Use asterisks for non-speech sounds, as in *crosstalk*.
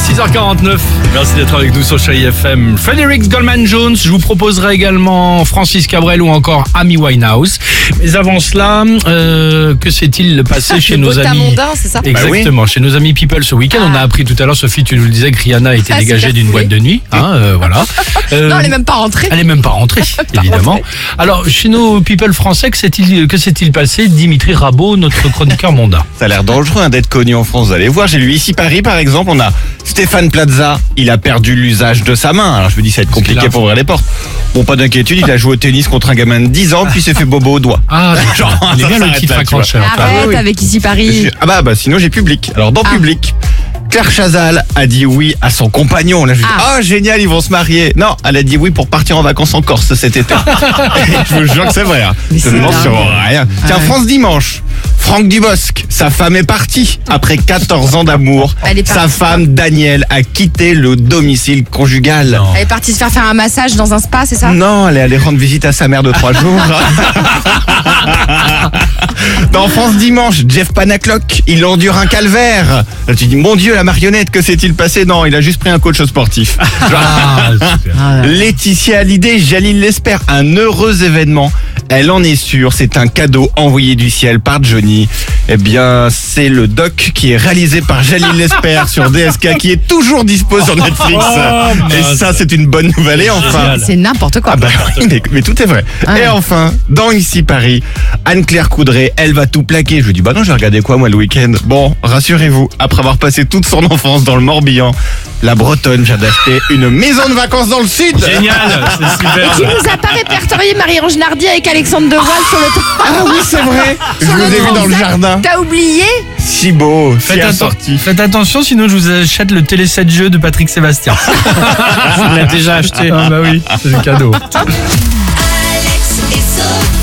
6h49, merci d'être avec nous sur Chérie FM. Fredericks Goldman Jones, je vous proposerai également Francis Cabrel ou encore Amy Winehouse. Mais avant cela, euh, que s'est-il passé *laughs* chez nos amis mondain, c'est ça Exactement, chez nos amis People ce week-end, on a appris tout à l'heure, Sophie, tu nous le disais que Rihanna était Ah, c'est dégagée d'une boîte de nuit. Hein, euh, voilà. Euh, *laughs* Non, elle est même pas rentrée. elle est même pas rentrée, *laughs* évidemment. rentrée. Alors, chez nos people français, que s'est-il que s'est-il passé? Dimitri Rabot, notre chroniqueur mondain. Ça a l'air dangereux hein, d'être connu en France. Vous allez voir, j'ai lu ici Paris par exemple, on a Stéphane Plaza, il a perdu l'usage de sa main. Alors je me dis ça va être compliqué pour ouvrir les portes. Bon, pas d'inquiétude, il a joué au tennis contre un gamin de 10 ans, puis s'est fait bobo au doigt. Ah, *laughs* Genre, il est ça bien le titre. Arrête oui. avec ici Paris. Ah bah, bah sinon j'ai public. Alors dans Ah. public, Claire Chazal a dit oui à son compagnon. Là je dis Ah. oh génial ils vont se marier. Non, elle a dit oui pour partir en vacances en Corse cet été. *laughs* je vous jure que c'est vrai. hein. Je ne sur rien. Tiens ouais. France dimanche. Franck Dubosc, sa femme est partie après 14 ans d'amour. Sa femme Danielle a quitté le domicile conjugal. Non. Elle est partie se faire faire un massage dans un spa, c'est ça? Non, elle est allée rendre visite à sa mère de trois jours. *laughs* Dans France Dimanche, Jeff Panaclock, il endure un calvaire. Là, tu dis, mon Dieu, la marionnette, que s'est-il passé? Non, il a juste pris un coach sportif. Ah. Laetitia Hallyday, Jalil l'espère, un heureux événement. Elle en est sûre, c'est un cadeau envoyé du ciel par Johnny. Eh bien, c'est le doc qui est réalisé par Jalil l'espère *laughs* sur DSK qui est toujours dispo sur Netflix. Oh, Et mince. ça, c'est une bonne nouvelle. Et enfin. C'est n'importe quoi. ah bah oui, mais, mais tout est vrai. Ouais. Et enfin, dans Ici Paris, Anne-Claire Coudray, elle va tout plaquer. Je lui dis, bah non, j'ai regardé quoi moi le week-end? Bon, rassurez-vous, après avoir passé toute son enfance dans le Morbihan, la Bretonne vient d'acheter une maison de vacances dans le sud. Génial, c'est *laughs* super. Tu nous as pas répertorié Marie-Ange Nardi avec Alexandre Devoise sur le Ah oui, c'est vrai. *laughs* Je Sur vous le ai vu dans le jardin. T'as oublié Si beau, si Faites, atten- assorti. faites attention, sinon je vous achète le télé 7 jeux de Patrick Sébastien. *laughs* je l'ai déjà acheté. Ah bah oui, c'est le cadeau. Alex et Sophie.